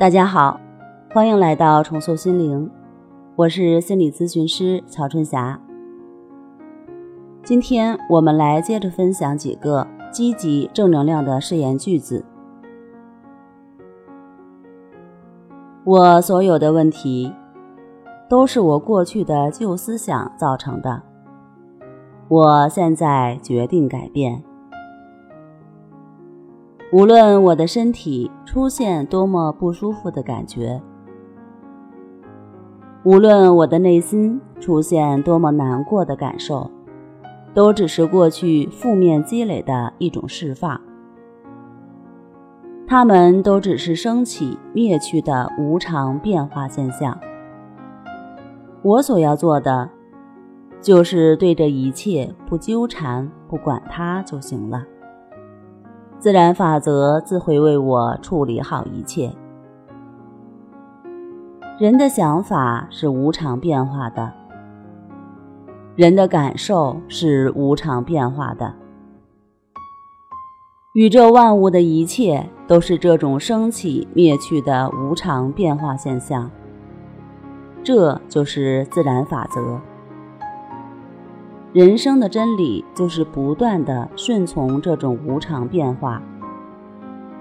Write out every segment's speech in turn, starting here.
大家好，欢迎来到重塑心灵，我是心理咨询师曹春霞。今天我们来接着分享几个积极正能量的誓言句子。我所有的问题，都是我过去的旧思想造成的。我现在决定改变。无论我的身体出现多么不舒服的感觉，无论我的内心出现多么难过的感受，都只是过去负面积累的一种释放。它们都只是升起灭去的无常变化现象。我所要做的，就是对这一切不纠缠、不管它就行了。自然法则自会为我处理好一切。人的想法是无常变化的，人的感受是无常变化的，宇宙万物的一切都是这种升起灭去的无常变化现象。这就是自然法则。人生的真理就是不断的顺从这种无常变化。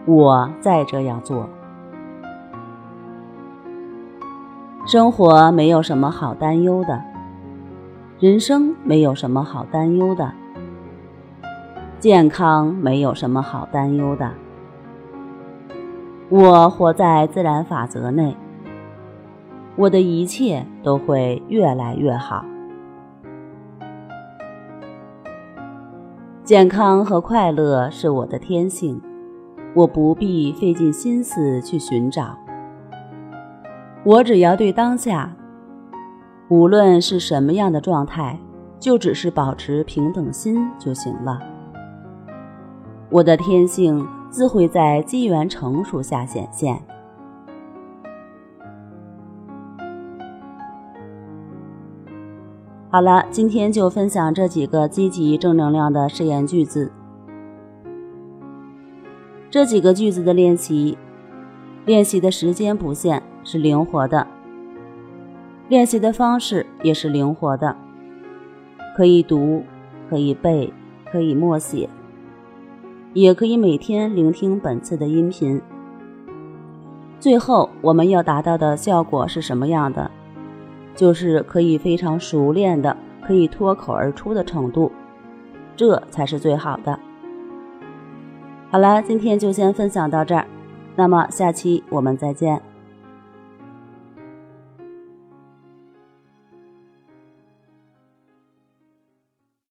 我再这样做，生活没有什么好担忧的，人生没有什么好担忧的，健康没有什么好担忧的。我活在自然法则内，我的一切都会越来越好。健康和快乐是我的天性，我不必费尽心思去寻找。我只要对当下，无论是什么样的状态，就只是保持平等心就行了。我的天性自会在机缘成熟下显现。好了，今天就分享这几个积极正能量的誓言句子。这几个句子的练习，练习的时间不限，是灵活的；练习的方式也是灵活的，可以读，可以背，可以默写，也可以每天聆听本次的音频。最后，我们要达到的效果是什么样的？就是可以非常熟练的，可以脱口而出的程度，这才是最好的。好了，今天就先分享到这儿，那么下期我们再见。